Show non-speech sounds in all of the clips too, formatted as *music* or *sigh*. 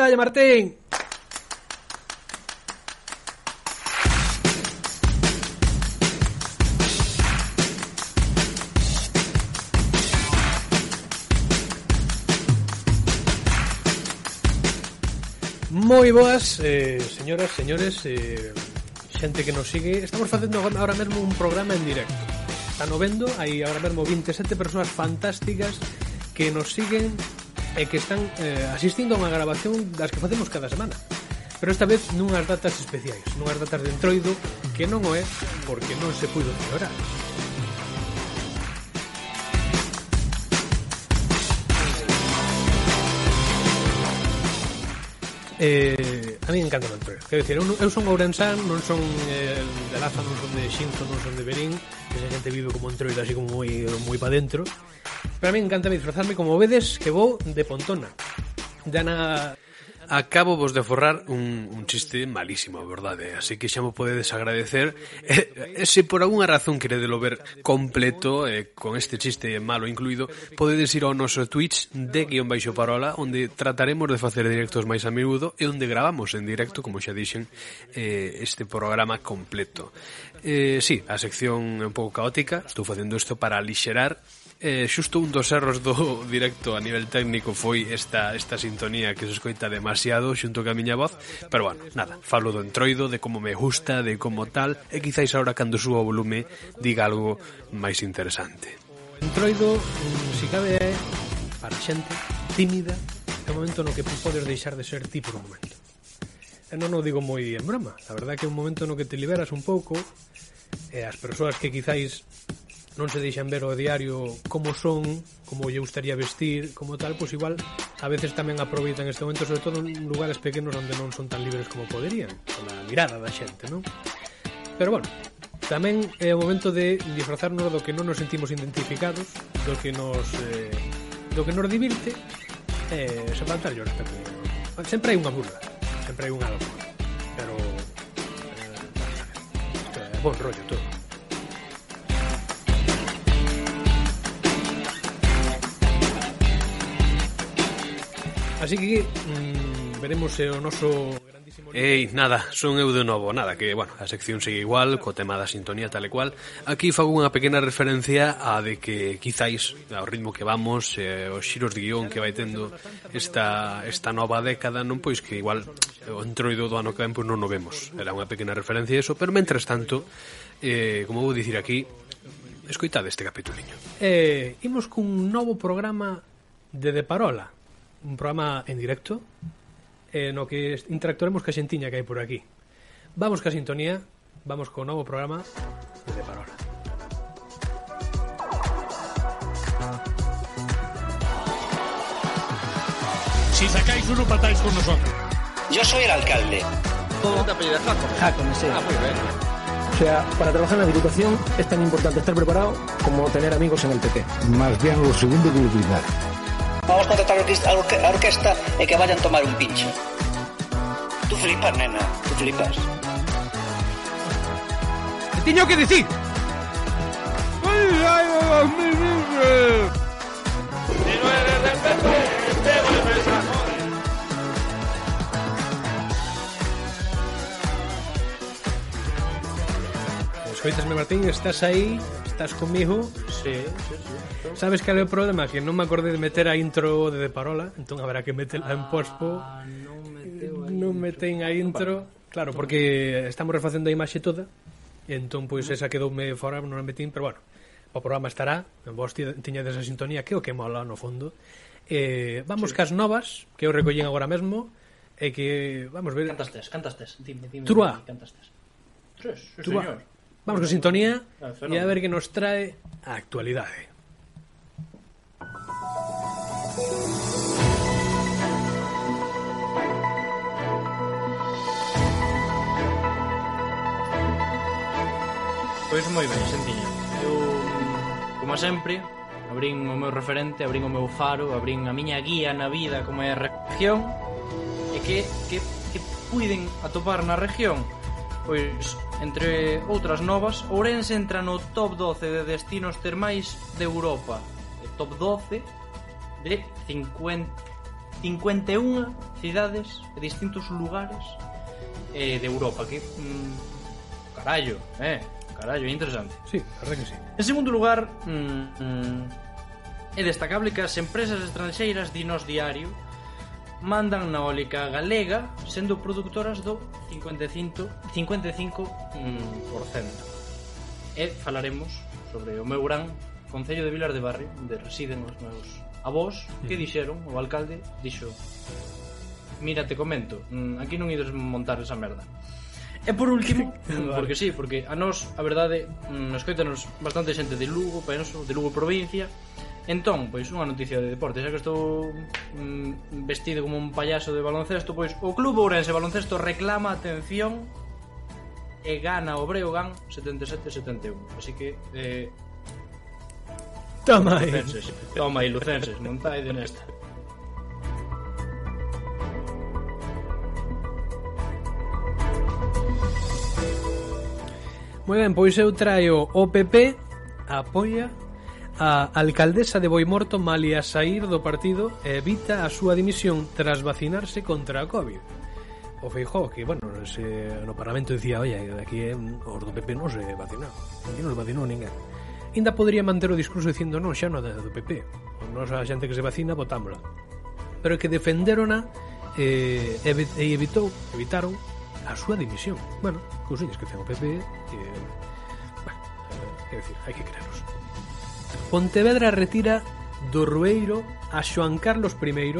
Dalle, Martín! Moi boas, eh, señoras, señores, eh, xente que nos sigue. Estamos facendo agora mesmo un programa en directo. Están vendo, hai agora mesmo 27 persoas fantásticas que nos siguen e que están eh, asistindo a unha grabación das que facemos cada semana pero esta vez nunhas datas especiais, nunhas datas de entroido que non o é porque non se puido melhorar. Eh, a mí encanta Manchuria quero dicir, eu, eu son ourensán non son eh, de Laza, non son de Xinzo non son de Berín. Esa xente vive como entroido así como moi, moi pa dentro. Pero a mí encanta disfrazarme como vedes que vou de Pontona. De Ana acabo vos de forrar un, un chiste malísimo, verdade? Así que xa mo podedes agradecer. E, se por algunha razón queredelo ver completo, eh, con este chiste malo incluído, podedes ir ao noso Twitch de guión baixo parola, onde trataremos de facer directos máis a miúdo e onde gravamos en directo, como xa dixen, eh, este programa completo. Eh, sí, a sección é un pouco caótica, estou facendo isto para alixerar Eh, xusto un dos erros do *laughs* directo a nivel técnico foi esta, esta sintonía que se escoita demasiado xunto que a miña voz. Pero bueno, nada, falo do entroido de como me gusta, de como tal e quizáis ahora cando suba o volume diga algo máis interesante. Entroido, eh, se cabe é para xente tímida é o momento no que podes deixar de ser ti por un momento. E non o digo moi en broma a verdad que é un momento no que te liberas un pouco e as persoas que quizáis non se deixan ver o diario como son, como lle gustaría vestir, como tal, pois igual a veces tamén aproveitan este momento, sobre todo en lugares pequenos onde non son tan libres como poderían, con a mirada da xente, non? Pero bueno, tamén é o momento de disfrazarnos do que non nos sentimos identificados, do que nos eh, do que nos divirte, eh, se faltar yo respeto. Sempre hai unha burla, sempre hai un algo, pero eh, isto é bon rollo todo. Así que mmm, veremos o noso grandísimo... Ei, nada, son eu de novo, nada, que, bueno, a sección sigue igual, co tema da sintonía tal e cual. Aquí fago unha pequena referencia a de que quizáis ao ritmo que vamos, eh, os xiros de guión que vai tendo esta, esta nova década, non pois que igual o entroido do ano que ven pois non o vemos. Era unha pequena referencia a eso, pero mentres tanto, eh, como vou dicir aquí, escoitade este capituliño. Eh, imos cun novo programa de De Parola, un programa en directo eh, no que interactuaremos ca xentiña que hai por aquí. Vamos ca sintonía, vamos co novo programa de Parola. Si sacáis uno, patáis con nosotros. Yo soy el alcalde. ¿Cómo te apellidas Jaco? Jacome, sí. Ah, muy bien. O sea, para trabajar en la Diputación es tan importante estar preparado como tener amigos en el PP. Más bien lo segundo que olvidar. vamos contratar a orque orquesta e que vayan tomar un pincho. Tú flipas, nena, tú flipas. Te tiño que dicir. Escoitasme, pois Martín, estás aí, estás comigo Sí, sí, sí. Sabes cal é o problema? Que non me acordei de meter a intro de, de Parola, entón haberá que meterla en ah, pospo. Ah, non meteu aí. non meten a intro. Claro, porque estamos refacendo a imaxe toda, e entón pois esa quedoume fora, non a metín, pero bueno, o programa estará, vos tiñades esa sintonía, que o que mola no fondo. Eh, vamos sí. cas novas, que eu recollín agora mesmo, e que, vamos ver... Cantastes, cantastes, dime, dime, Trua. cantas tes. Tres, sí, señor. Vamos con sintonía ah, y a ver qué nos trae a actualidade. Pois moi ben, xentiña. Eu, como sempre, abrín o meu referente, abrín o meu faro, abrín a miña guía na vida como é a región e que, que, que puiden atopar na región Pois, entre outras novas, Ourense entra no top 12 de destinos termais de Europa. E top 12 de 50, 51 cidades e distintos lugares eh, de Europa. Que, mm, carallo, eh, carallo, é interesante. Sí, verdad que sí. En segundo lugar, mm, mm, é destacable que as empresas estranxeiras dinos diario mandan na eólica galega sendo produtoras do 55, 55% mm, e falaremos sobre o meu gran Concello de Vilar de Barrio onde residen os meus avós que dixeron, o alcalde dixo mira, te comento mm, aquí non ides montar esa merda. E por último, *laughs* porque sí, porque a nós, a verdade, mm, nos coitanos bastante xente de Lugo, penso, de Lugo provincia, Entón, pois unha noticia de deporte, xa que estou mm, vestido como un payaso de baloncesto, pois o Club Ourense Baloncesto reclama atención e gana o Breogán 77-71. Así que eh Toma aí. Lucenses, toma aí Lucenses, montaide nesta. Moi ben, pois eu traio o PP apoia A alcaldesa de Boimorto malia saír do partido e evita a súa dimisión tras vacinarse contra a Covid. O Feijó, que, bueno, se, no Parlamento dicía, oye, aquí é, os do PP non se vacinou. Aquí non se vacinou ninguén. Inda podría manter o discurso dicindo, non, xa non é do PP. Non a xente que se vacina, votámola. Pero que defenderona eh, e evitou, evitaron a súa dimisión. Bueno, cousiñas que ten o PP que... Bueno, eh, é dicir, hai que creeros. Pontevedra retira do Rueiro a Xoan Carlos I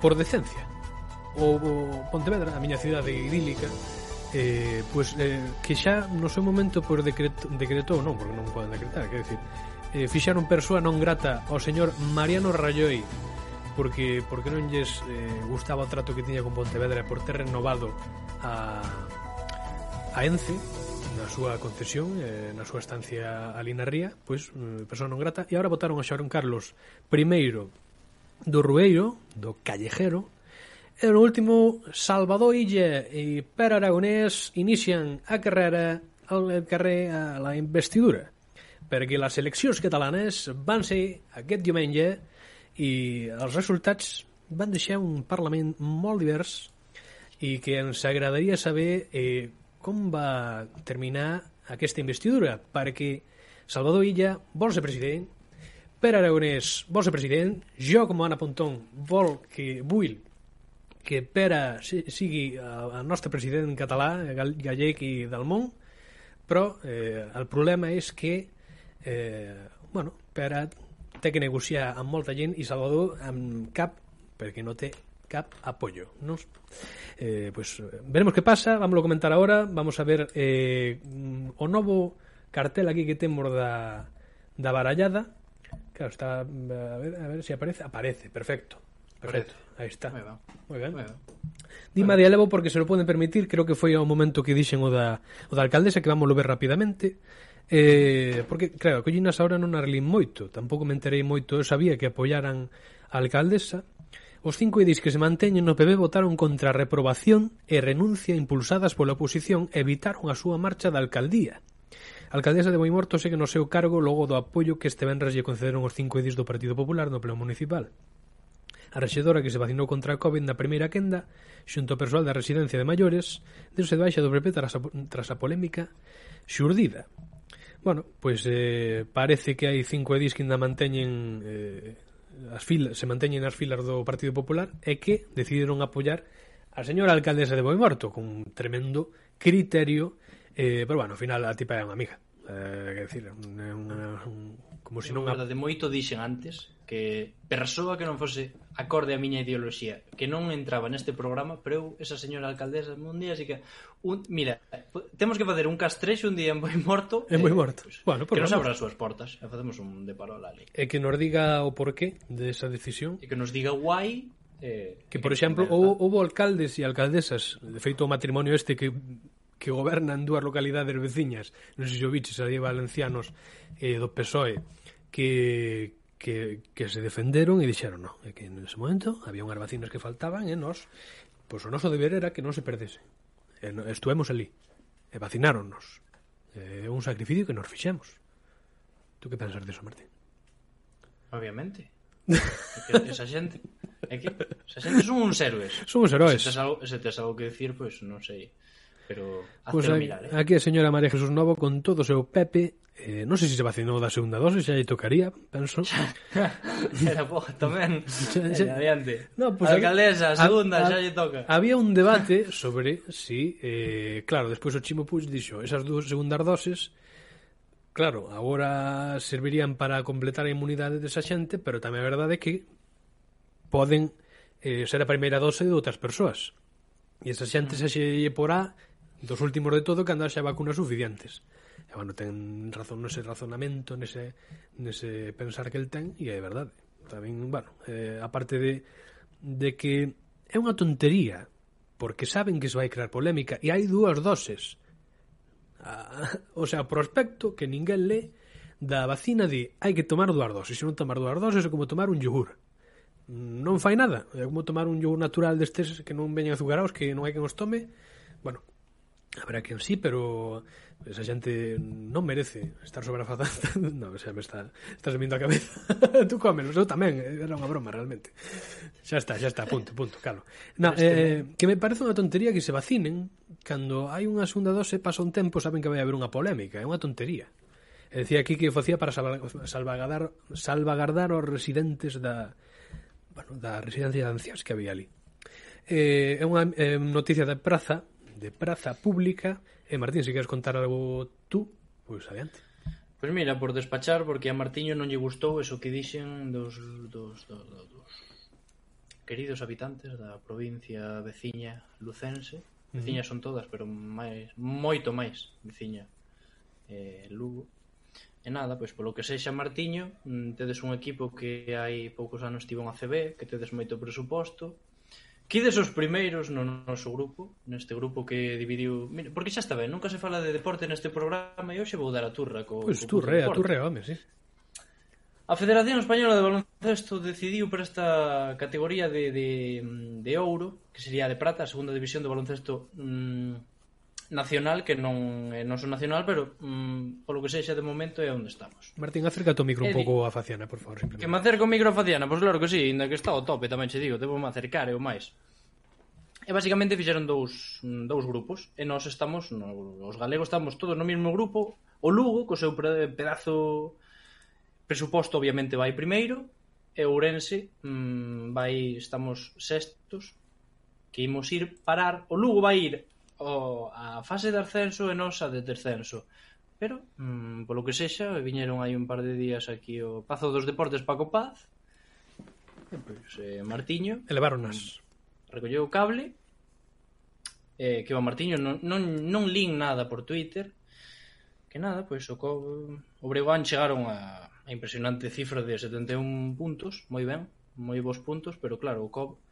por decencia. O, o Pontevedra, a miña cidade idílica, eh, pois, eh, que xa no seu momento por decreto, decretou, non, porque non poden decretar, quer dicir, eh, fixaron persoa non grata ao señor Mariano Rajoy porque porque non lles eh, gustaba o trato que tiña con Pontevedra por ter renovado a a Ence na súa concesión eh, na súa estancia ali na ría pois eh, persoa non grata e agora votaron a Xaron Carlos primeiro do Rueiro do Callejero e no último Salvador Illa e Per Aragonés inician a carrera al carrer a la investidura perquè les eleccions catalanes van ser aquest diumenge i els resultats van deixar un Parlament molt divers i que ens agradaria saber eh, com va terminar aquesta investidura, perquè Salvador Illa vol ser president, Pere Aragonès vol ser president, jo com a Anna Pontón vol que vull que Pere si- sigui eh, el nostre president català, gal- gallec i del món, però eh, el problema és que eh, bueno, Pere té que negociar amb molta gent i Salvador amb cap, perquè no té Cap Apoyo. ¿no? Eh, pues veremos que pasa, vamos a comentar ahora, vamos a ver eh, o novo cartel aquí que temos da, da barallada. Claro, está, a ver, a ver se si aparece, aparece, perfecto. Perfecto. Aí está. Moi ben. Dima de elevo porque se lo poden permitir, creo que foi ao momento que dixen o da, o da alcaldesa que vamos ver rapidamente. Eh, porque, claro, collinas ahora non arlín moito Tampouco me enterei moito Eu sabía que apoyaran a alcaldesa Os cinco edis que se manteñen no PB votaron contra a reprobación e renuncia impulsadas pola oposición e evitaron a súa marcha da alcaldía. A alcaldesa de Boimorto segue no seu cargo logo do apoio que este venres lle concederon os cinco edis do Partido Popular no pleno municipal. A rexedora que se vacinou contra a COVID na primeira quenda, xunto ao persoal da residencia de maiores, deuse de baixa do PP tras a, tras a polémica xurdida. Bueno, pois eh, parece que hai cinco edis que ainda manteñen eh, as filas, se manteñen as filas do Partido Popular é que decidiron apoiar a señora alcaldesa de Boimorto con un tremendo criterio eh, pero bueno, ao final a tipa é unha amiga. Eh, decir, é unha, un, como se non... Verdade, moito dixen antes que persoa que non fose acorde a miña ideoloxía, que non entraba neste programa, pero eu, esa señora alcaldesa, un día así que... Un, mira, temos que facer un castrexo un día en Boi Morto. En Boi eh, Morto. Eh, pues, bueno, que nos abra as súas portas e facemos un de parola ali. E que nos diga o porqué de esa decisión. E que nos diga guai Eh, que, por exemplo, houbo alcaldes e alcaldesas, de feito o matrimonio este que que gobernan dúas localidades veciñas, non sei se o biches ali valencianos eh, do PSOE, que, que, que se defenderon e dixeron no, que en ese momento había unhas vacinas que faltaban e nos, pois o noso deber era que non se perdese. E, no, estuvemos ali e vacináronnos. É un sacrificio que nos fixemos. Tú que pensas disso, Martín? Obviamente. *laughs* É que esa xente é que esa xente son uns héroes. Son uns heróis. Se tes algo, se tes algo que decir, pois pues, non sei pero pois pues aquí, mirar, eh? aquí a señora María Jesús Novo con todo o seu Pepe Eh, non sei se *laughs* se vacinou da segunda dose, xa lle tocaría, penso. xa era pouco tamén. Xa, xa... Adiante. No, pues, Alcaldesa, segunda, a, a, xa lle toca. Había un *laughs* debate sobre si, eh, claro, despois o Chimo Puig dixo, esas dúas segundas doses Claro, agora servirían para completar a inmunidade desa xente, pero tamén a verdade é que poden eh, ser a primeira dose de outras persoas. E esa xente mm. xa xe lle porá dos últimos de todo que andarse a vacunas suficientes. E bueno, ten razón nese razonamento nese, nese pensar que el ten e é verdade. Tamén, bueno, eh, aparte de, de que é unha tontería porque saben que se vai crear polémica e hai dúas doses. Ah, o sea, prospecto que ninguén lee da vacina de hai que tomar dúas doses, se non tomar dúas doses é como tomar un yogur non fai nada, é como tomar un yogur natural destes que non veñen azucarados que non hai que os tome. Bueno, habrá que sí, pero esa xente non merece estar sobre a faz. *laughs* Non, xa me está, está sumindo a cabeza. *laughs* Tú cómelo, eu tamén, eh, era unha broma realmente. Xa está, xa está, punto, punto, calo na, eh, que me parece unha tontería que se vacinen cando hai unha segunda dose pasa un tempo, saben que vai haber unha polémica é unha tontería. E decía aquí que facía para salvagardar, salvagardar os residentes da, bueno, da residencia de ancians que había ali. Eh, é unha eh, noticia da praza de Praza Pública. E Martín, se queres contar algo tú, pois adiante. Pois mira, por despachar, porque a Martiño non lle gustou eso que dixen dos, dos, dos, dos, dos queridos habitantes da provincia veciña lucense. Veciña son todas, pero máis moito máis veciña eh, Lugo. E nada, pois polo que sexa Martiño, mm, tedes un equipo que hai poucos anos tivo unha CB, que tedes moito presuposto, Quides os primeiros no noso grupo, neste grupo que dividiu... Mira, porque xa está ben, nunca se fala de deporte neste programa e hoxe vou dar a turra co... Pois pues turre, a turre, home, sí. A Federación Española de Baloncesto decidiu para esta categoría de, de, de ouro, que sería de prata, a segunda división do baloncesto mm, nacional que non eh, é noso nacional, pero mm, polo que sexa de momento é onde estamos. Martín, acércate o micro un pouco a Faciana, por favor, simplemente. Que me acerco o micro a Faciana, pois pues claro que sí, ainda que está ao tope, tamén che digo, debo me acercar e o máis. E basicamente fixeron dous, mm, dous grupos E nós estamos, no, os galegos estamos todos no mesmo grupo O Lugo, co seu pedazo presuposto obviamente vai primeiro E Ourense mmm, vai, estamos sextos Que imos ir parar O Lugo vai ir o, a fase de ascenso e nosa a de descenso. Pero, mm, polo que sexa, viñeron hai un par de días aquí o Pazo dos Deportes Paco Paz, e, pois, eh, Martiño... Elevaronas. Mm, recolleu o cable, eh, que o Martiño non, non, non lin nada por Twitter, que nada, pois o, co, o Breogán chegaron a, a impresionante cifra de 71 puntos, moi ben, moi bons puntos, pero claro, o COB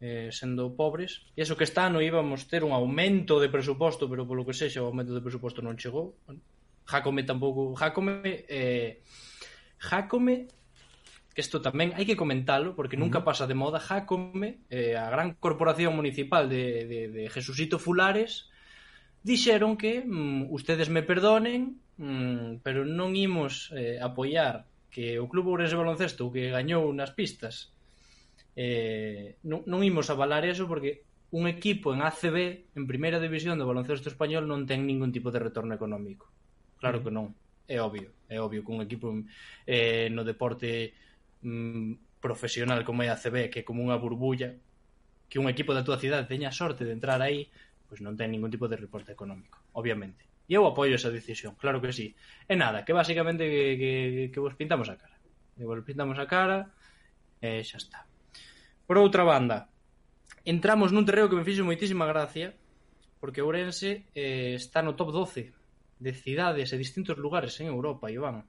eh, sendo pobres. E eso que está ano íbamos ter un aumento de presuposto, pero polo que sexa o aumento de presuposto non chegou. Bueno, Jacome tampouco... Jacome... Eh, Jacome que isto tamén hai que comentalo porque nunca pasa de moda Jacome eh, a gran corporación municipal de, de, de Jesucito Fulares dixeron que mm, ustedes me perdonen mm, pero non imos eh, apoiar que o Club Ourense Baloncesto que gañou nas pistas eh, non, non imos avalar eso porque un equipo en ACB, en primeira división do baloncesto español, non ten ningún tipo de retorno económico. Claro mm. que non, é obvio. É obvio que un equipo eh, no deporte mm, profesional como é a ACB, que é como unha burbulla, que un equipo da túa cidade teña sorte de entrar aí, pois non ten ningún tipo de reporte económico, obviamente. E eu apoio esa decisión, claro que sí. E nada, que basicamente que, que, que vos pintamos a cara. Que vos pintamos a cara e xa está. Por outra banda, entramos nun terreo que me fixo moitísima gracia, porque Ourense eh, está no top 12 de cidades e distintos lugares en Europa, Iván.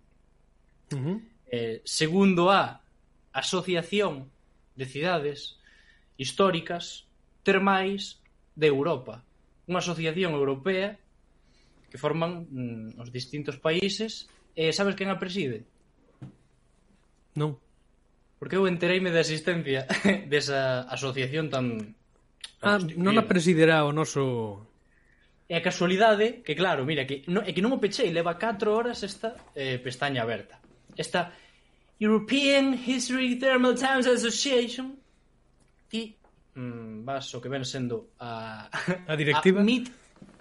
Uh -huh. eh, segundo a Asociación de Cidades Históricas Termais de Europa. Unha asociación europea que forman mm, os distintos países. Eh, sabes quen a preside? Non. Porque eu entereime da existencia *laughs* desa asociación tan... Ah, non a presidirá o noso... É a casualidade que, claro, mira, que no, é que non o pechei, leva 4 horas esta eh, pestaña aberta. Esta European History Thermal Times Association ti mm, vas o que ven sendo a, a directiva a mid,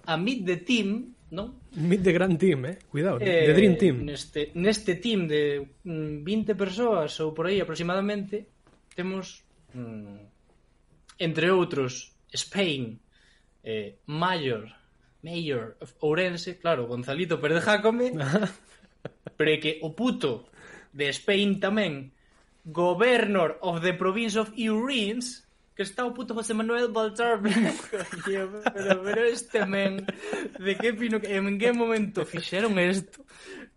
a mid the team non? Meet the Grand Team, eh? Cuidado, eh, the Dream Team. Neste, neste team de mm, 20 persoas ou por aí aproximadamente temos mm, entre outros Spain, eh, Mayor, Mayor of Ourense, claro, Gonzalito Pérez Jacome, *laughs* pero que o puto de Spain tamén, Governor of the Province of Urins, que está o puto José Manuel Baltar pero, pero este men de que pino en que momento fixeron isto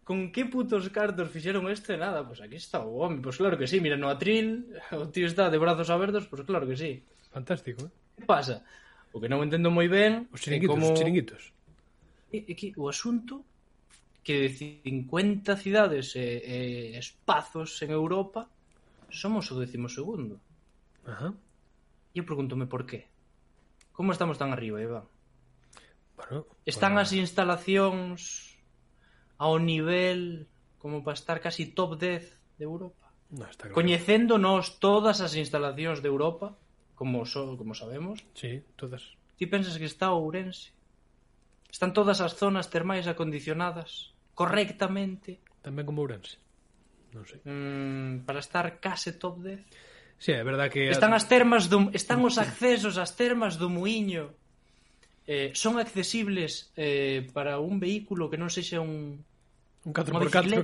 con que putos cartos fixeron isto e nada, pois pues aquí está o home, pois pues claro que sí, mira no atril, o tío está de brazos abertos, pois pues claro que sí. Fantástico, eh? Que pasa? O que non entendo moi ben, os chiringuitos, como... os chiringuitos. E, e que o asunto que de 50 cidades e, e espazos en Europa somos o décimo segundo. Ajá. E eu pregúntome por qué. Como estamos tan arriba, Eva? Bueno, Están bueno. as instalacións ao nivel como para estar casi top 10 de Europa? No, está claro. Coñecéndonos todas as instalacións de Europa, como so, como sabemos. Sí, todas. Ti pensas que está Ourense? Están todas as zonas termais acondicionadas correctamente. Tamén como Ourense. Non sei. Mm, para estar case top 10. Sí, é verdad que están as termas do están os accesos ás termas do Muiño. Eh, son accesibles eh, para un vehículo que non sexa un un 4x4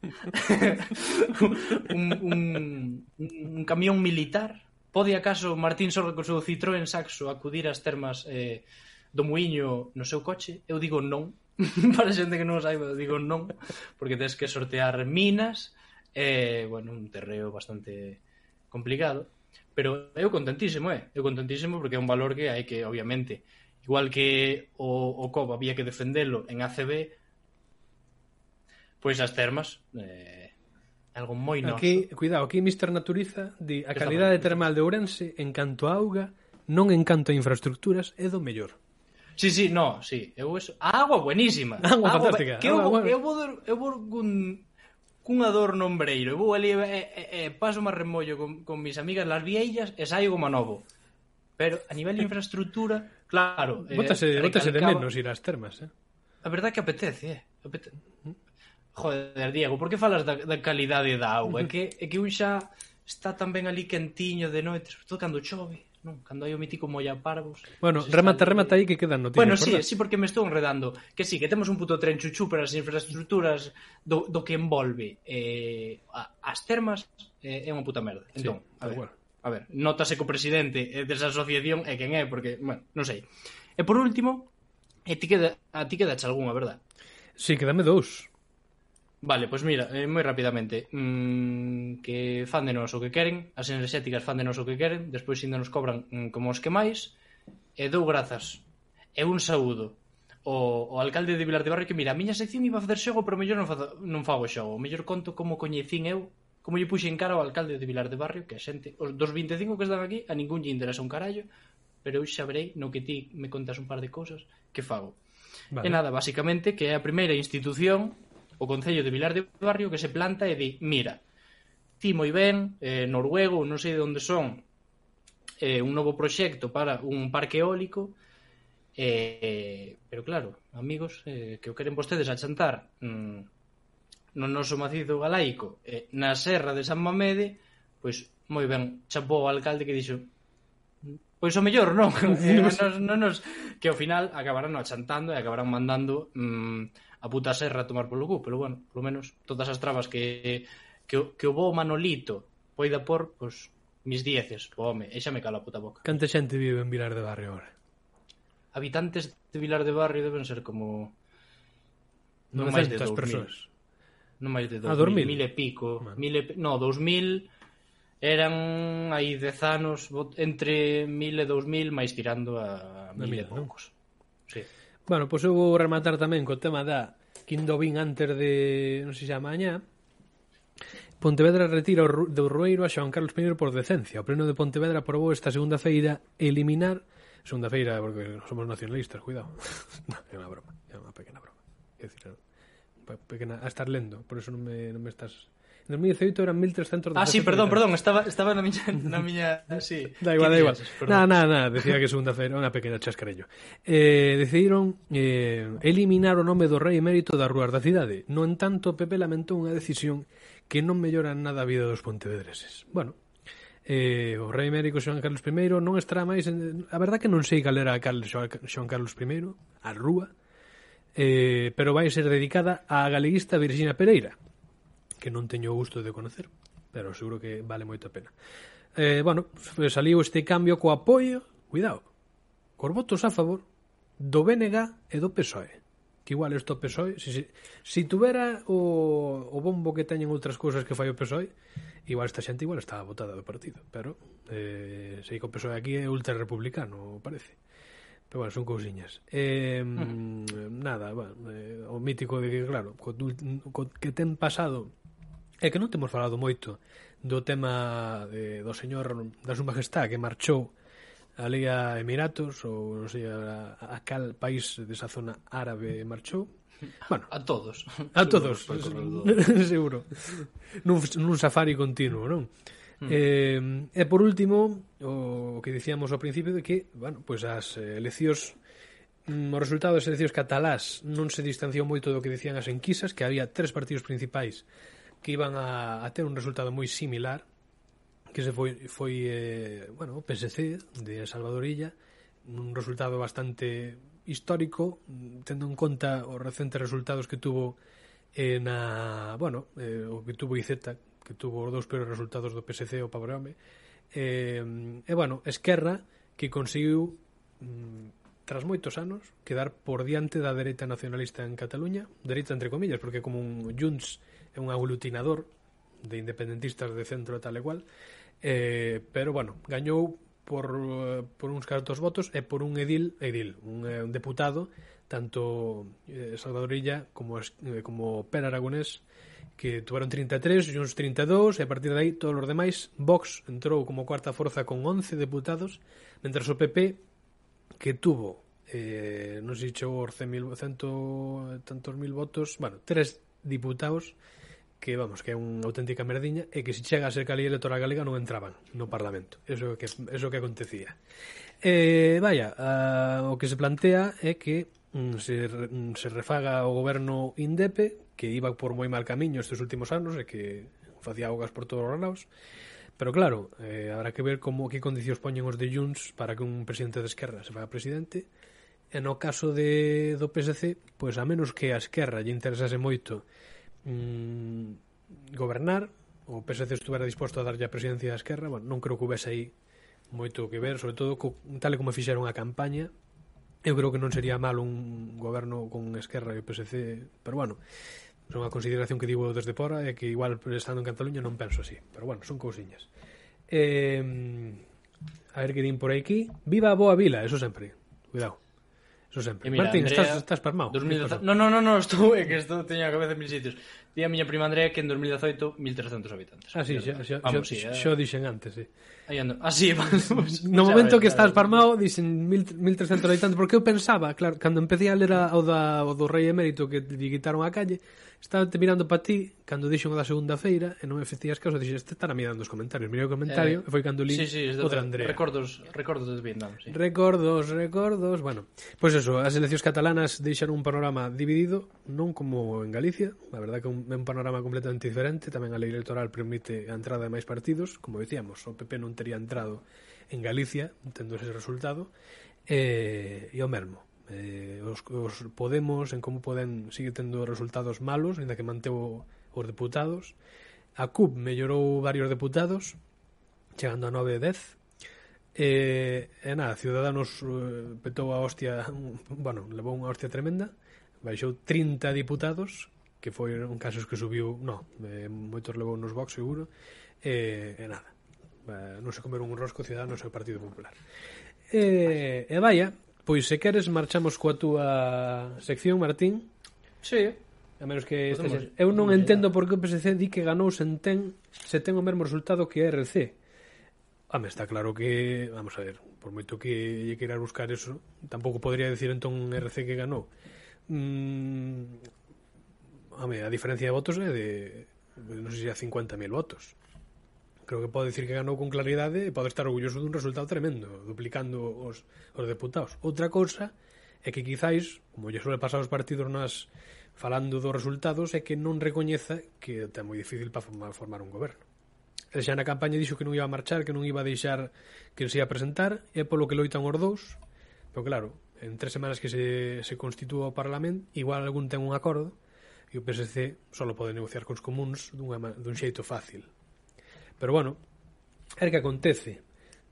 *laughs* un, un, un camión militar? Pode acaso Martín Sordo co seu Citroën Saxo acudir ás termas eh, do Muiño no seu coche? Eu digo non. *laughs* Para xente que non saiba digo non porque tens que sortear minas e eh, bueno, un terreo bastante complicado, pero eu contentísimo, é, eu contentísimo porque é un valor que hai que, obviamente, igual que o, o COP había que defendelo en ACB, pois as termas eh, algo moi noso. Aquí, cuidado, aquí Mr. Naturiza di a calidade termal de Ourense en canto a auga, non en canto a infraestructuras, é do mellor. Sí, sí, no, sí. Eu eso... A agua buenísima. *laughs* Agua, agua fantástica. Que agua, eu, agua. eu, vou, eu vou, eu vou un, cunha dor no ombreiro. Eu vou ali e, e, e paso máis remollo con, con mis amigas las viellas e saio como novo. Pero a nivel de infraestructura, *laughs* claro... Eh, bótase, eh, bótase de menos ir ás termas, eh? A verdade que apetece, eh? Apete... Joder, Diego, por que falas da, da calidade da auga? É que, é que un xa está tan ben ali quentiño de noite, sobre todo cando chove non? Cando hai o mítico molla parvos. Bueno, remata, sale... remata aí que quedan noticias. Bueno, sí, sí, porque me estou enredando. Que sí, que temos un puto tren chuchú para as infraestructuras do, do que envolve eh, as termas eh, é unha puta merda. Entón, sí, a ver, bueno. a ver, notase co presidente eh, desa asociación é quen é, porque, bueno, non sei. E por último, e ti queda, a ti quedache algunha, verdad? Sí, quedame dous. Vale, pois mira, eh, moi rapidamente mm, Que fan de nos o que queren As enerxéticas fan de nos o que queren Despois ainda nos cobran mm, como os que máis E dou grazas E un saúdo o, o alcalde de Vilar de Barrio que mira, a miña sección iba a facer xogo, pero mellor non, fazo, non fago xogo. Mellor conto como coñecín eu, como lle puxen cara ao alcalde de Vilar de Barrio, que a xente, os dos 25 que están aquí, a ningún lle interesa un carallo, pero eu xa verei no que ti me contas un par de cousas que fago. Vale. E nada, basicamente, que é a primeira institución o Concello de Vilar de Barrio que se planta e di, mira, ti moi ben, eh, noruego, non sei de onde son, eh, un novo proxecto para un parque eólico, eh, pero claro, amigos, eh, que o queren vostedes achantar mm, no noso macizo galaico, eh, na serra de San Mamede, pois moi ben, chapou o alcalde que dixo pois o mellor non, *laughs* eh, nos, non nos, que ao final acabarán achantando e acabarán mandando mm, a puta Serra a tomar polo cu, pero bueno, polo menos todas as trabas que, que, que o bo Manolito poida por, pois, mis dieces, o home, e xa me cala a puta boca. Canta xente vive en Vilar de Barrio ahora? Habitantes de Vilar de Barrio deben ser como... Non máis de 2.000 persoas. Non máis de ah, 2.000, 2000. mil e pico. Man. Mil e... No, 2.000 eran aí dez anos entre 1.000 e 2.000 máis tirando a mil e poucos. Sí. Bueno, pois eu vou rematar tamén co tema da Quindobín antes de, non sei se amaña mañá. Pontevedra retira do Rueiro a Xoan Carlos I por decencia. O Pleno de Pontevedra aprobou esta segunda feira eliminar segunda feira porque somos nacionalistas, cuidado. *laughs* no, é unha broma, é unha pequena broma. É dicir, pequena, a estar lendo, por eso non me, non me estás 2018 eran 1300 Ah, sí, perdón, perdón, estaba, estaba na miña... Na miña sí. da igual, da igual. Nada, nada, nada, decía que segunda feira unha pequena chascarello. Eh, decidiron eh, eliminar o nome do rei emérito das rúas da cidade. No entanto, Pepe lamentou unha decisión que non mellora nada a vida dos pontevedreses. Bueno, eh, o rei emérito Xoan Carlos I non estará máis en... a verdad que non sei cal era Xoan Carlos I a rúa eh, pero vai ser dedicada á galeguista Virxina Pereira que non teño o gusto de conocer, pero seguro que vale moito a pena. Eh, bueno, saliu este cambio co apoio, cuidado, cos votos a favor do BNG e do PSOE. Que igual isto o PSOE, se, se, se tuvera o, o bombo que teñen outras cousas que fai o PSOE, igual esta xente igual está votada do partido, pero eh, sei que o PSOE aquí é ultra republicano, parece. Pero bueno, son cousiñas. Eh, uh -huh. nada, bueno, eh, o mítico de que, claro, co, co que ten pasado É que non temos falado moito do tema de, do señor da súa majestá que marchou ali a Emiratos ou non sei a, a cal país desa zona árabe marchou. Bueno, a todos. a todos, *laughs* *laughs* seguro nun, nun safari continuo non? Mm. Eh, e por último o que dicíamos ao principio de que bueno, pois as eleccións mm, o resultado das eleccións catalás non se distanciou moito do que dicían as enquisas que había tres partidos principais que iban a, a ter un resultado moi similar que se foi, foi eh, bueno, o PSC de Salvadorilla un resultado bastante histórico tendo en conta os recentes resultados que tuvo eh, na, bueno, eh, o que tuvo IZ que tuvo os dous peores resultados do PSC o Pabrome eh, e bueno, Esquerra que conseguiu mm, tras moitos anos quedar por diante da dereita nacionalista en Cataluña dereita entre comillas, porque como un Junts é un aglutinador de independentistas de centro e tal e cual eh, pero bueno, gañou por, eh, por uns cartos votos e por un edil, edil un, eh, un deputado tanto eh, Salvadorilla como, eh, como Per Aragonés que tuveron 33, e uns 32 e a partir de aí todos os demais Vox entrou como cuarta forza con 11 deputados mentras o PP que tuvo eh, non sei chegou aos 100.000 tantos mil votos bueno, tres diputados que vamos, que é unha auténtica merdiña e que se chega a ser cali electoral galega non entraban no Parlamento. Eso que eso que acontecía. Eh, vaya, uh, o que se plantea é que um, se, um, se refaga o goberno INDEPE que iba por moi mal camiño estes últimos anos e que facía augas por todos os lados. Pero claro, eh, habrá que ver como que condicións poñen os de Junts para que un presidente de esquerda se faga presidente. E no caso de, do PSC, pois pues, a menos que a esquerra lle interesase moito mm, gobernar. O PSC estuvera disposto a darlle a presidencia da Esquerra bueno, non creo que houvese aí moito que ver sobre todo co, tal como fixeron a campaña. Eu creo que non sería mal un goberno con Esquerra e o PSC pero bueno é unha consideración que digo desde fora é que igual estando en Cataluña non penso así pero bueno, son cousiñas. Eh, a ver que din por aquí. Viva a boa vila, eso sempre. Cuidado Eso sempre. Mira, Martín, Andrea, estás, estás pasmado. 2018... No, no, no, no, estou, é *laughs* que estou teño a cabeza en mil sitios. Di a miña prima Andrea que en 2018 1300 habitantes. Ah, sí, xa, xa, vamos, xa, xa, dixen antes, sí. Aí ando. Ah, sí, *laughs* vamos. No momento que estás parmado, dixen 1300 habitantes, porque eu pensaba, claro, cando empecé a ler o, da, o do rei emérito que lle quitaron a calle, Estaba te mirando para ti cando dixo unha da segunda feira e non me facías caso, dixes, este estará mirando os comentarios. Mirei o comentario eh, e foi cando li sí, sí, outra Andrea. Recordos, recordos de Vietnam, sí. Recordos, recordos... Bueno, pois pues eso, as eleccións catalanas deixaron un panorama dividido, non como en Galicia, a verdad que é un, un panorama completamente diferente, tamén a lei electoral permite a entrada de máis partidos, como dicíamos, o PP non tería entrado en Galicia, tendo ese resultado, eh, e o mesmo eh, os, os Podemos en como poden seguir tendo resultados malos, ainda que manteu os deputados. A CUP mellorou varios deputados, chegando a 9 e 10. E, e nada, Ciudadanos eh, petou a hostia, *laughs* bueno, levou unha hostia tremenda, baixou 30 diputados, que foi un casos que subiu, no, eh, moitos levou nos Vox seguro, e, e nada, eh, non se comeron un rosco Ciudadanos e o Partido Popular. Eh, e, e vaya, Pois se queres marchamos coa túa sección, Martín. Sí. A menos que Podemos. Eu non entendo por que o PSC di que ganou sen ten, se ten o mesmo resultado que a RC. A ah, me está claro que, vamos a ver, por moito que lle queira buscar eso, tampouco podría decir entón RC que ganou. Mm, a, me, a diferencia de votos é de, non sei se a 50.000 votos creo que pode dicir que ganou con claridade e pode estar orgulloso dun resultado tremendo, duplicando os, os deputados. Outra cousa é que quizáis, como lle suele pasar os partidos nas falando dos resultados, é que non recoñeza que está moi difícil para formar, formar un goberno. El xa na campaña dixo que non iba a marchar, que non iba a deixar que se ia a presentar, e polo que loitan os dous, pero claro, en tres semanas que se, se constitúa o Parlamento, igual algún ten un acordo, e o PSC só pode negociar cos comuns dunha, dun xeito fácil. Pero bueno, é que acontece.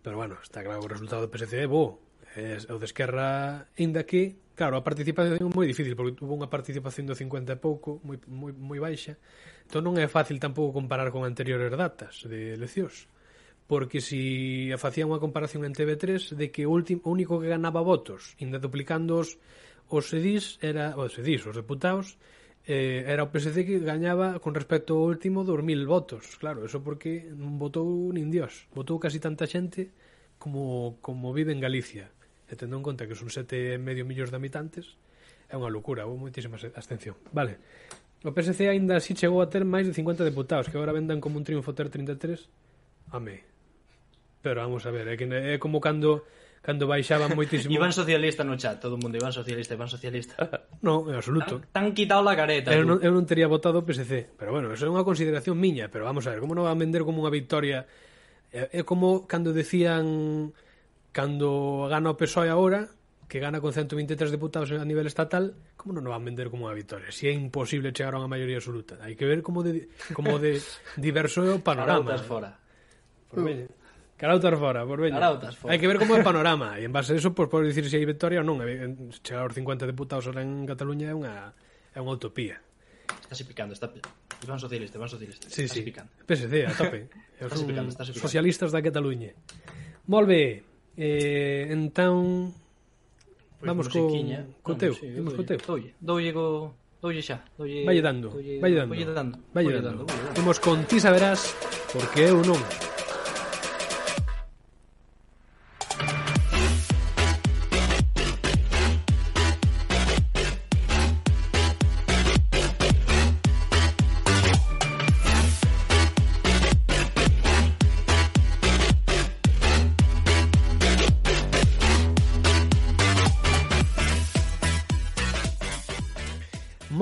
Pero bueno, está claro que o resultado do PSC é bo. É, o de Esquerra, inda que, claro, a participación é moi difícil, porque tuvo unha participación do 50 e pouco, moi, moi, moi baixa. Entón non é fácil tampouco comparar con anteriores datas de eleccións. Porque si facía unha comparación en TV3 de que o, último, o único que ganaba votos, inda duplicando os, os sedís, era, os sedís, os deputados, eh, era o PSC que gañaba con respecto ao último 2000 votos. Claro, eso porque non votou nin Dios. Votou casi tanta xente como, como vive en Galicia. E tendo en conta que son sete e medio millóns de habitantes, é unha locura, houve moitísima abstención. Vale. O PSC aínda así chegou a ter máis de 50 deputados, que agora vendan como un triunfo ter 33. ame Pero vamos a ver, é, que é como cando cando baixaban moitísimo. Iván socialista no chat, todo o mundo Iván socialista, Iván socialista. *laughs* non, en absoluto. Tan, tan quitado la careta. Eu non, eu non teria votado PSC, pero bueno, eso é unha consideración miña, pero vamos a ver, como non van vender como unha victoria é como cando decían cando gana o PSOE agora que gana con 123 deputados a nivel estatal, como non o van vender como unha victoria? Si é imposible chegar a unha maioría absoluta. Hai que ver como de, como de *laughs* diverso é o panorama. Fora. Por uh. Carautas fora, por veña. Carautas fora. Hai que ver como é o panorama. E en base a eso, pois, pues, podes dicir se hai victoria ou non. Chegar aos 50 deputados ahora en Cataluña é unha, é unha utopía. Estás picando, está... Iván Socialista, Iván Socialista. Sí, estás sí. picando. PSC, a tope. *laughs* estás picando, estás picando. Socialistas da Cataluña. Molve, eh, entón... Pues vamos co, co teu, sí, vamos co teu. Doulle, doulle co... Doulle xa, doulle... Valle dando, doulle, valle dando, valle dando. Valle dando. Vamos con ti saberás, porque eu non.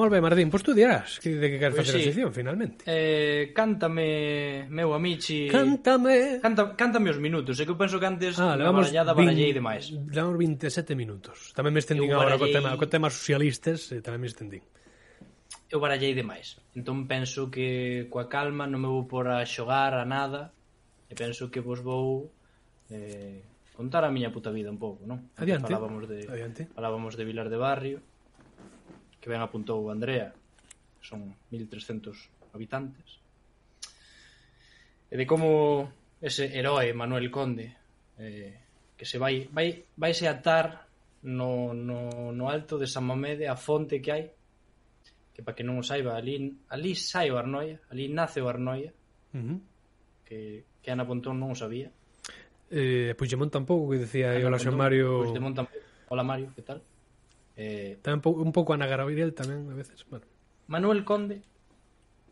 moi ben, Martín, pois tú dirás que, de que queres pues facer sí. a sección, finalmente. Eh, cántame, meu amichi... Cántame... Canta, cántame os minutos, é que eu penso que antes ah, levamos barallada, barallei demais. Levamos 27 minutos. Tamén me estendín eu agora barallei... co tema, co tema socialistas, eh, tamén me estendín. Eu barallei demais. Entón penso que coa calma non me vou por a xogar a nada e penso que vos vou eh, contar a miña puta vida un pouco, non? Adiante. Falábamos de, Adiante. falábamos de Vilar de Barrio que ben apuntou Andrea, son 1300 habitantes, e de como ese heroe Manuel Conde eh, que se vai, vai, vaise atar no, no, no alto de San Mamede a fonte que hai que para que non o saiba, ali, ali sai o Arnoia, ali nace o Arnoia, uh -huh. que, que Ana Pontón non o sabía. Eh, Puigdemont tampouco, que decía Ana Pontón, Mario... Puigdemont tampouco. Hola Mario, que tal? Eh, Tamén un pouco Ana Gabriel tamén, a veces. Bueno. Manuel Conde,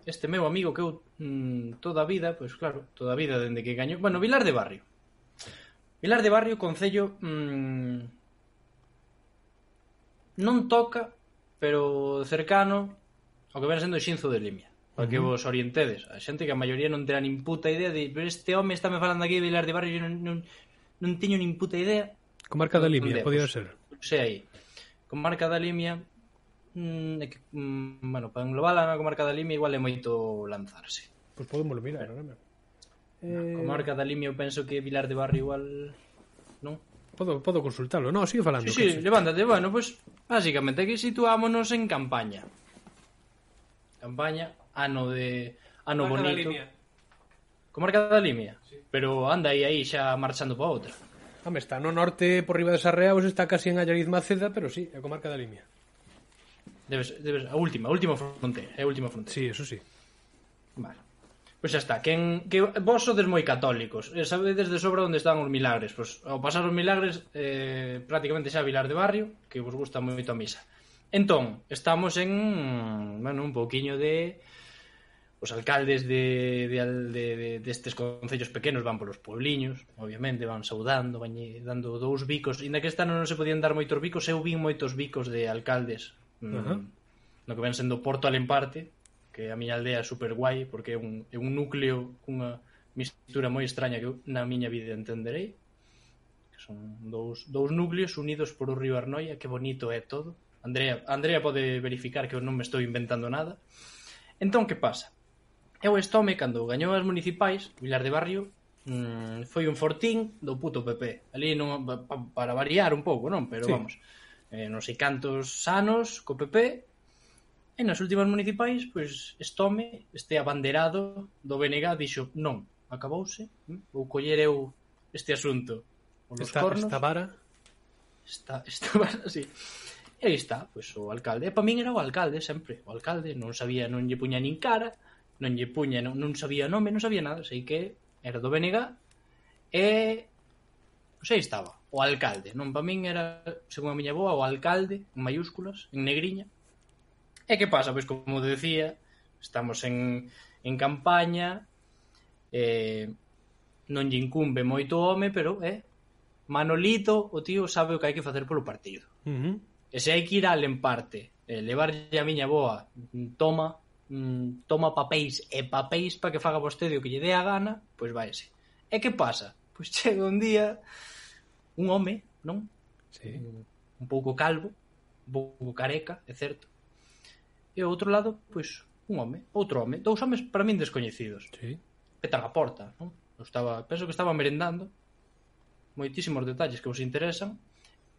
este meu amigo que eu mm, toda a vida, pois pues claro, toda a vida dende que gañou... Bueno, Vilar de Barrio. Vilar de Barrio, Concello... mm, non toca, pero cercano ao que ven sendo Xinzo de Limia. Para que vos orientedes. A xente que a maioría non terá nin puta idea de pero este home está me falando aquí de Vilar de Barrio e non, non, non teño nin puta idea. Comarca de Limia, podía ser. Non sei aí comarca da Limia mm, é que, mm, bueno, para englobarla na comarca da Limia igual é moito lanzarse. Pois pues podemos mirar, non é? Eh... Comarca da Limia eu penso que Vilar de Barrio igual non? Podo, podo consultalo, non, sigue falando. Sí, sí, sí. levántate, bueno, pois pues, básicamente que situámonos en campaña. Campaña, ano de ano Comarca bonito. Da Limia. Comarca da Limia. Pero anda aí aí xa marchando para outra. Home, está no norte por riba de Sarreaos, está casi en Allariz Maceda, pero sí, é a comarca da Limia. Debes, debes, a última, a última fronte, eh, a última fronte. Sí, eso sí. Vale. Pois pues xa está, que, que vos sodes moi católicos, e sabedes de sobra onde están os milagres. Pois, pues, ao pasar os milagres, eh, prácticamente xa Vilar de Barrio, que vos gusta moito a misa. Entón, estamos en, bueno, un pouquiño de os alcaldes de, de, de, de destes concellos pequenos van polos puebliños, obviamente, van saudando, van dando dous bicos. Inda que esta non se podían dar moitos bicos, eu vin moitos bicos de alcaldes mm, uh -huh. no que ven sendo Porto Alemparte, que a miña aldea é super guai, porque é un, é un núcleo cunha mistura moi extraña que eu na miña vida entenderei. Que son dous, dous núcleos unidos por o río Arnoia, que bonito é todo. Andrea, Andrea pode verificar que eu non me estou inventando nada. Entón, que pasa? Eu estome, cando gañou as municipais, Vilar de Barrio, mmm, foi un fortín do puto PP. Ali non, pa, para variar un pouco, non? Pero sí. vamos, eh, non sei cantos anos co PP, e nas últimas municipais, pois, estome, este abanderado do BNG, dixo, non, acabouse, mm, vou coller eu este asunto. Os esta, cornos, esta vara? Esta, *laughs* esta vara, sí. E aí está, pois, o alcalde. E para min era o alcalde, sempre. O alcalde non sabía, non lle puña nin cara, non lle puña, non, non sabía nome, non sabía nada, sei que era do BNG e non sei estaba, o alcalde, non pa min era, según a miña boa, o alcalde, en mayúsculas, en negriña. E que pasa? Pois como decía, estamos en, en campaña, eh, non lle incumbe moito home, pero eh, Manolito, o tío sabe o que hai que facer polo partido. Uh -huh. E se hai que ir al en parte, eh, levarlle a miña boa, toma, mm, toma papéis e papéis para que faga vostede o que lle dé a gana, pois váese. E que pasa? Pois *laughs* chega un día un home, non? Sí. Un, un pouco calvo, un pouco careca, é certo. E ao outro lado, pois, un home, outro home, dous homes para min descoñecidos. Sí. Petan a porta, non? Eu estaba, penso que estaba merendando. Moitísimos detalles que vos interesan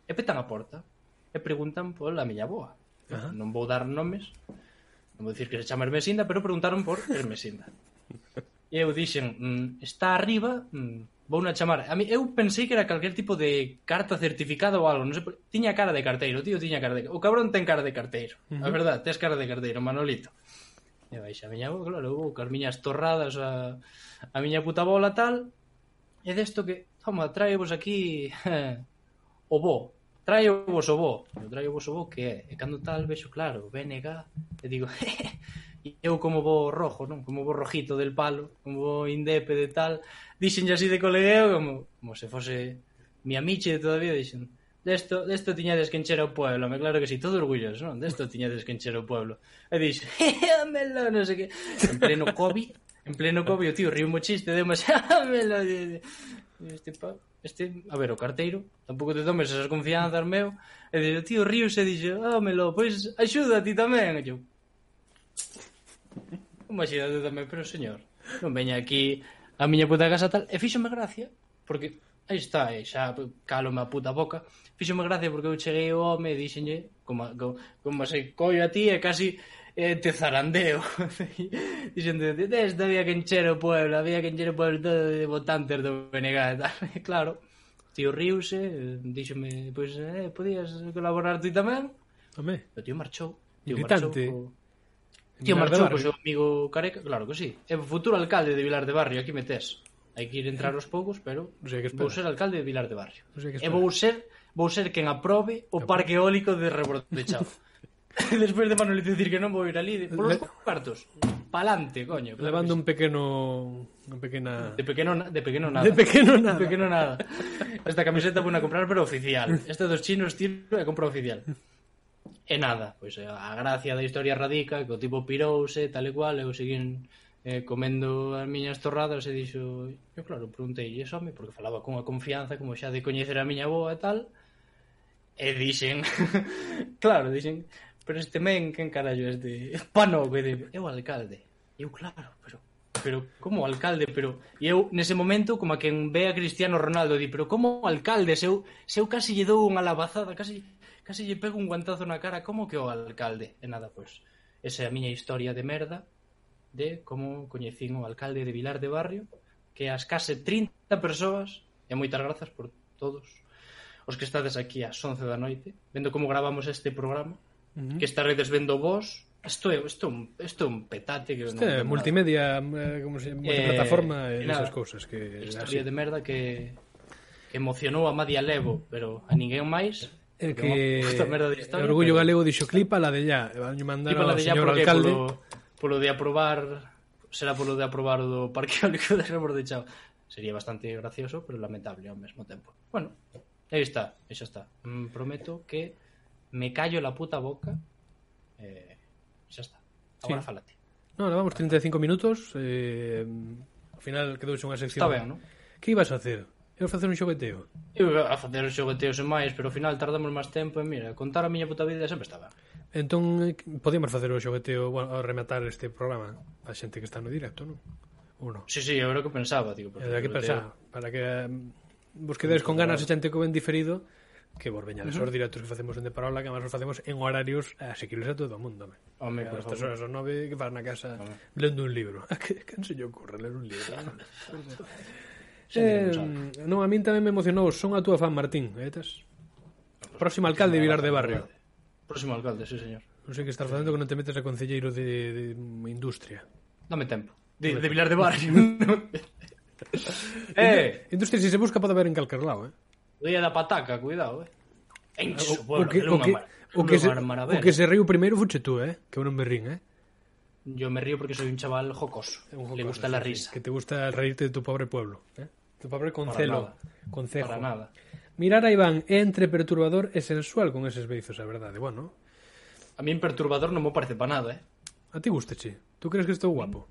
e petan a porta e preguntan pola miña boa. Ajá. Non vou dar nomes, non vou dicir que se chama Hermesinda, pero preguntaron por Hermesinda. E eu dixen, mm, está arriba, mm, vou na chamar. A mí, eu pensei que era calquer tipo de carta certificada ou algo, non sei, tiña cara de carteiro, tío, tiña cara de... O cabrón ten cara de carteiro, uh -huh. a verdad, tes cara de carteiro, Manolito. E vais a miña, claro, eu vou as miñas torradas a, a miña puta bola tal, e desto que, toma, traevos aquí *laughs* o bo, trae o vos o bo, eu traio o vos o bo que é, e cando tal vexo claro, BNG, e digo, *laughs* e eu como bo rojo, non? Como bo rojito del palo, como bo indepe de tal, dixen así de colegueo, como, como se fose mi amiche de todavía, dixen, desto, desto tiñades que encher o pueblo, me claro que si, sí, todo orgulloso, non? Desto tiñades que encher o pueblo. E dixen, *laughs* amelo, non sei que, en pleno COVID, en pleno COVID, o tío, río mo chiste, deu mas, amelo, este pa este, a ver, o carteiro, tampouco te tomes esas confianzas, meu, e dixo, tío, ríos se dixo, dámelo, pois, axuda a ti tamén, e eu, imagínate tamén, pero señor, non veña aquí a miña puta casa tal, e fíxome gracia, porque, aí está, e xa calome a puta boca, fíxome gracia porque eu cheguei ao home e dixenlle, como, como, como se collo a ti, e casi, eh, te zarandeo. *laughs* Dixendo, desta había que encher o pueblo, había que encher o pueblo todo de votantes do BNG. *laughs* claro, tío riuse, díxome, pois, pues, eh, podías colaborar ti tamén? Home. O tío marchou. Tío Militante. marchou. Co... Tío Vilar marchou co seu amigo Careca, claro que sí. É o futuro alcalde de Vilar de Barrio, aquí metes. Hai que ir entrar aos poucos, pero o sea, que espera. vou ser alcalde de Vilar de Barrio. O sea, que espera. e vou ser vou ser quen aprobe o parque eólico de Rebordechao. *laughs* *laughs* Despois de Manuel dicir que non vou ir ali, polos Le... cuartos. Palante, coño. Claro Levando un pequeno unha pequena De pequeno de pequeno nada. De pequeno nada. De pequeno nada. Esta camiseta vou a comprar pero oficial. Esta dos chinos tiro e compra oficial. E nada, pois a gracia da historia radica que o tipo pirouse tal e cual, eu seguín eh, comendo as miñas torradas e dixo, eu claro, preguntei e home, porque falaba con a confianza como xa de coñecer a miña boa e tal e dixen *laughs* claro, dixen pero este men, quen carallo es de Pano, que de, eu alcalde. Eu claro, pero pero como alcalde, pero e eu nese momento como a quen ve a Cristiano Ronaldo di, pero como alcalde, se eu, se eu casi lle dou unha labazada, casi casi lle pego un guantazo na cara, como que o alcalde? E nada, pois, esa é a miña historia de merda de como coñecín o alcalde de Vilar de Barrio, que as case 30 persoas, e moitas grazas por todos os que estades aquí ás 11 da noite, vendo como gravamos este programa, que -huh. que estaredes vendo vos Isto é, isto, un isto é un petate que isto non é multimedia, eh, como se eh, multiplataforma eh, plataforma e esas cousas que historia así. de merda que, que emocionou a Madia Levo, pero a ninguén máis. É que merda de historia, Orgullo pero... Galego dixo clipa la de ya, vanlle mandar ao señor alcalde polo, polo de aprobar será polo de aprobar o do Parque Eólico de Rebor de Chao. Sería bastante gracioso, pero lamentable ao mesmo tempo. Bueno, aí está, aí xa está. Mm, prometo que me callo la puta boca eh, xa está agora sí. falate No, levamos 35 minutos eh, Ao final quedouse unha sección Está ben, non? Que ibas a facer? Eu facer un xogueteo Eu a facer un xogueteo sen máis Pero ao final tardamos máis tempo E mira, contar a miña puta vida sempre estaba Entón, podíamos facer o xogueteo bueno, a rematar este programa A xente que está no directo, non? Ou non? Sí, sí, era o que pensaba digo, Era que pensaba Para que um, vos quedes con ganas a xente que ven diferido que vos veñades uh -huh. os directos que facemos en De Parola que además os facemos en horarios asequibles a todo o mundo me. Home, a estas horas son nove que vas na casa Home. lendo un libro. Que, que se lle ocurre ler un libro? *laughs* Eh, non, a min tamén me emocionou son a túa fan Martín ¿eh? etas? próximo alcalde de Vilar de Barrio. próximo alcalde, sí señor. Non sei que estás facendo que non te metes a concelleiro de, de industria. Dame tempo. De, de Vilar de Barrio. *laughs* *laughs* Eh. industria, se se busca pode haber en calquer lado eh. O día da pataca, cuidado, eh. Encho, o, o que, o que, o que, se, o que se riu primeiro fuche tú, eh? Que eu non me rín, eh? Yo me río porque soy un chaval jocoso. Un jocoso Le gusta la risa. Que te gusta reírte de tu pobre pueblo. ¿eh? Tu pobre concelo. Concejo. Para nada. Mirar a Iván é entre perturbador e sensual con eses beizos, a verdade. Bueno. A mí en perturbador non me parece para nada, eh? A ti gusta, che. Tú crees que estou guapo?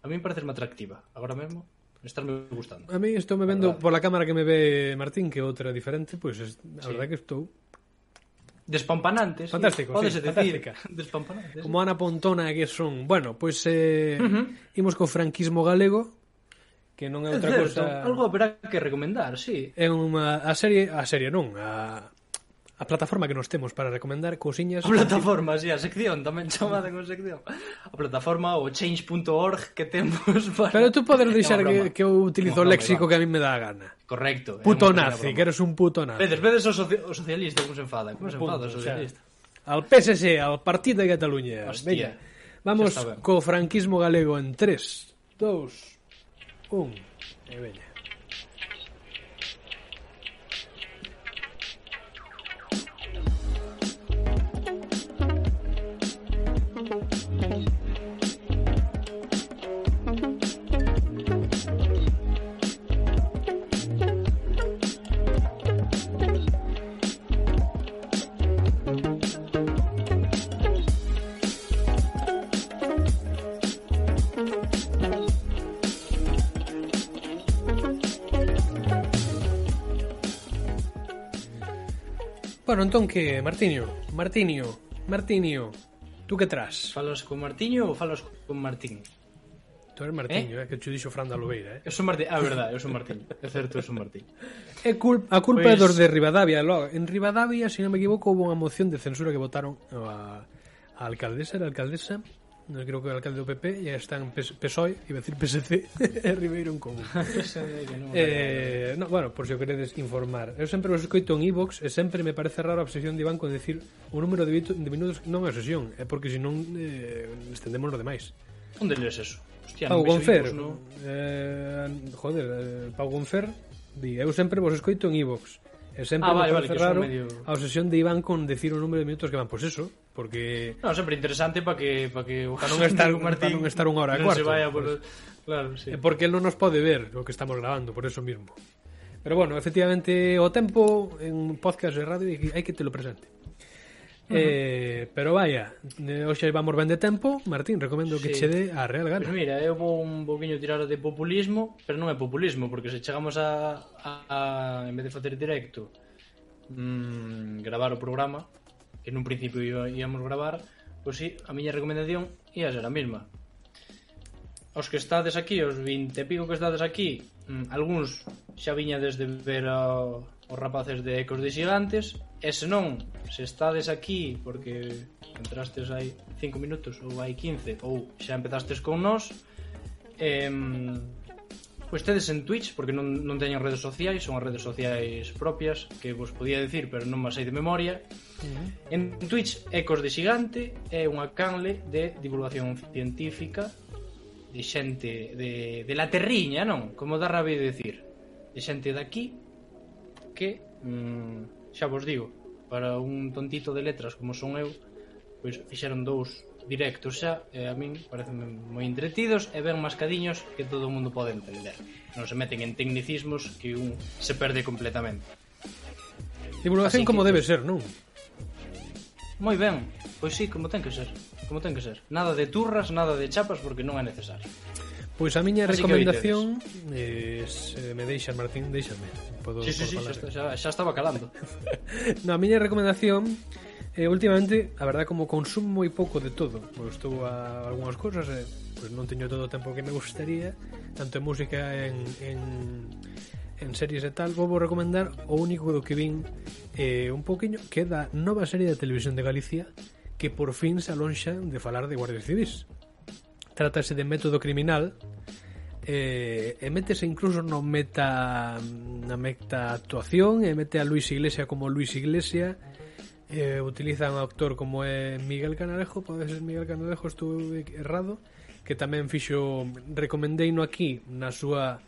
A mí me parece atractiva. Agora mesmo estarme gustando. A mí estou me vendo pola cámara que me ve Martín, que outra diferente, pois pues, a sí. verdade que estou Despampanantes. Fantástico, sí. sí decir, despampanantes. Como Ana Pontona que son. Bueno, pois pues, eh, uh -huh. imos co franquismo galego que non é outra certo, cosa. Algo haberá que recomendar, sí. É unha a serie, a serie non, a a plataforma que nos temos para recomendar cousiñas... A plataforma, sí, a sección, tamén chamada con sección. A plataforma o change.org que temos *laughs* para... Pero tú podes deixar que, que eu utilizo o léxico que a mí me dá a gana. Correcto. Puto nazi, que eres un puto nazi. Vedes, vedes os, soci o socialistas como se enfada, como se enfada os socialistas. Al PSC, al Partido de Cataluña. Hostia. Venga, vamos co franquismo galego en 3, 2, 1. E veña. Bueno, entonces, ¿qué? Martinio, Martinio, Martinio, Tú que trás? Falas con Martiño ou falas con Martín? Tú eres Martiño, eh? eh? que chu dixo Fran da Lobeira, eh? Eu son Martiño, ah, verdade, eu son Martiño. É certo, eu son Martiño. *laughs* É cul a culpa pues... é pois- dos de Rivadavia, logo. En Rivadavia, se si non me equivoco, houve unha moción de censura que votaron a, a alcaldesa, era alcaldesa, non creo que o alcalde do PP e está en PSOE, iba a decir PSC *laughs* e Ribeiro en común. *laughs* Eh, no, bueno, por se si o queredes informar eu sempre os escoito en iVox e sempre me parece raro a obsesión de Iván con decir o número de, de minutos non é obsesión é porque senón eh, estendemos lo demais. Onde lees eso? Hostia, Pau Gonfer no... eh, joder, eh, Pau Gonfer di, eu sempre vos escoito en iVox e sempre ah, vale, me parece vale, raro medio... a obsesión de Iván con decir o número de minutos que van, pois pues eso porque no, sempre interesante para que para que o para non estar Martín, para non estar unha hora e cuarto. Se vaya por... Pues, claro, sí. Porque el non nos pode ver o que estamos grabando, por eso mismo. Pero bueno, efectivamente o tempo en podcast de radio hai que te lo presente. Uh -huh. Eh, pero vaya, eh, hoxe vamos ben de tempo Martín, recomendo sí. que che dé a real gana pues Mira, eu vou un poquinho tirar de populismo Pero non é populismo Porque se chegamos a, a, a en vez de facer directo mmm, Gravar o programa que nun principio íamos gravar, pois si, a miña recomendación ia ser a mesma. Os que estades aquí, os 20 e pico que estades aquí, mm, algúns xa viña desde ver a, os rapaces de Ecos de Xigantes, e se non, se estades aquí porque entrastes hai 5 minutos ou hai 15 ou xa empezastes con nós, eh, Pois tedes en Twitch, porque non, non teñen redes sociais, son as redes sociais propias que vos podía decir, pero non me sei de memoria. -huh. En Twitch Ecos de Xigante é unha canle de divulgación científica de xente de, de la terriña, non? Como dá rabia decir. De xente daqui que, mm, xa vos digo, para un tontito de letras como son eu, pois fixeron dous directos xa, e a min parecen moi entretidos e ben mascadiños que todo o mundo pode entender. Non se meten en tecnicismos que un se perde completamente. Divulgación Así que, como debe pois, ser, non? moi ben, pois sí, como ten que ser, como ten que ser. Nada de turras, nada de chapas, porque non é necesario. Pois a miña Así recomendación é, se eh, me deixas Martín, déixame. Podo, sí, sí, sí, xa, xa, xa estaba calando. *laughs* no, a miña recomendación eh, últimamente, a verdade como consumo moi pouco de todo, pois estou a algunhas cousas e eh, pois non teño todo o tempo que me *laughs* gustaría, tanto en música en en en series e tal, vou recomendar o único do que vin eh, un poquinho, que é da nova serie de televisión de Galicia que por fin se alonxa de falar de guardias civis. Trátase de método criminal eh, e métese incluso no meta na meta actuación e mete a Luis Iglesia como Luis Iglesia eh, utiliza un actor como é Miguel Canalejo pode ser Miguel Canalejo, estuve errado que tamén fixo recomendei no aquí na súa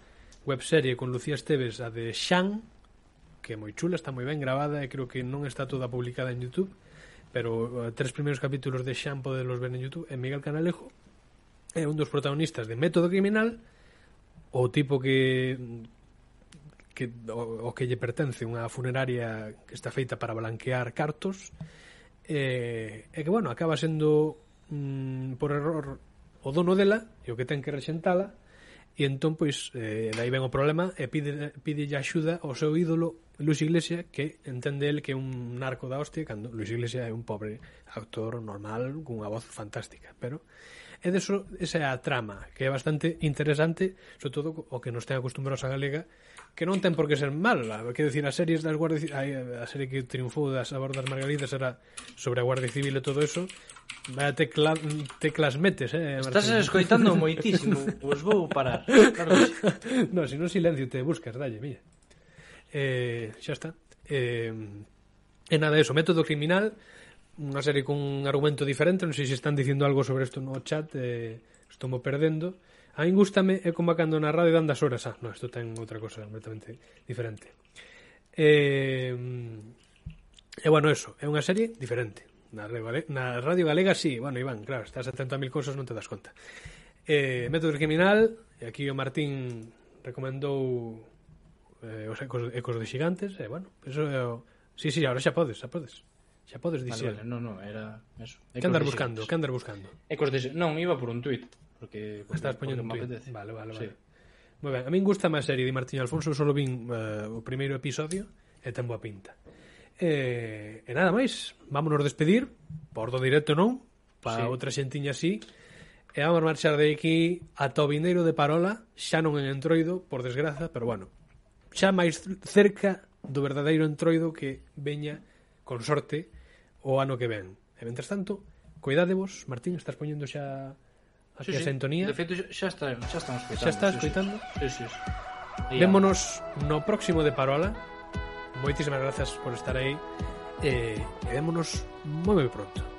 webserie con Lucía Esteves, a de Xan, que é moi chula, está moi ben gravada e creo que non está toda publicada en Youtube pero uh, tres primeiros capítulos de Xan podelos ver en Youtube e Miguel Canalejo. É un dos protagonistas de Método Criminal o tipo que que o, o que lle pertence unha funeraria que está feita para blanquear cartos e, e que bueno, acaba sendo mm, por error o dono dela e o que ten que rexentala e entón pois eh, dai ben o problema e pide, pide axuda ao seu ídolo Luis Iglesias que entende el que é un narco da hostia cando Luis Iglesias é un pobre actor normal cunha voz fantástica pero é deso, esa é a trama que é bastante interesante sobre todo o que nos ten acostumbrados a Galega que non ten por que ser mala. Que decir, as series das guardias a, a serie que triunfou das a margaridas era sobre a Guardia Civil e todo eso Vaya tecla, teclas metes, eh, Estás Martín. escoitando moitísimo, pois vou parar. Claro que sí. *laughs* No, si non silencio te buscas, dalle, mira. Eh, xa está. Eh, e nada, eso, método criminal, unha serie cun argumento diferente, non sei se están dicindo algo sobre isto no chat, eh, estou mo perdendo. A min gustame é como cando na radio dan das horas, ah, no, isto ten outra cosa completamente diferente. Eh, e bueno, eso, é unha serie diferente Na, na Radio Galega sí, bueno, Iván, claro, estás a 30.000 cousas non te das conta. Eh, Método Criminal, e aquí o Martín recomendou eh, os ecos, ecos de xigantes, e eh, bueno, eso é o... Sí, sí, ahora xa podes, xa podes. Xa podes dicir. Vale, vale, No, no, era eso. Que andar buscando, que andar buscando. Ecos de Non, iba por un tuit, porque, ah, porque estás poñendo un tuit. Vale, vale, vale. Sí. Moi ben, a min gusta máis serie de Martín Alfonso, solo vin uh, o primeiro episodio e ten boa pinta. E, e nada máis, vámonos despedir, por do directo non, para sí. outra xentiña así, e vamos marchar de aquí a Tobineiro de Parola, xa non en Entroido, por desgraza, pero bueno, xa máis cerca do verdadeiro Entroido que veña con sorte o ano que ven. E mentres tanto, coidadevos, Martín, estás poñendo xa a sí, sí. sintonía. De feito, xa, está, xa estamos coitando. Xa estás sí, coitando? Sí, sí. sí. Vémonos no próximo de Parola, moitísimas grazas por estar aí e eh, vémonos moi moi pronto.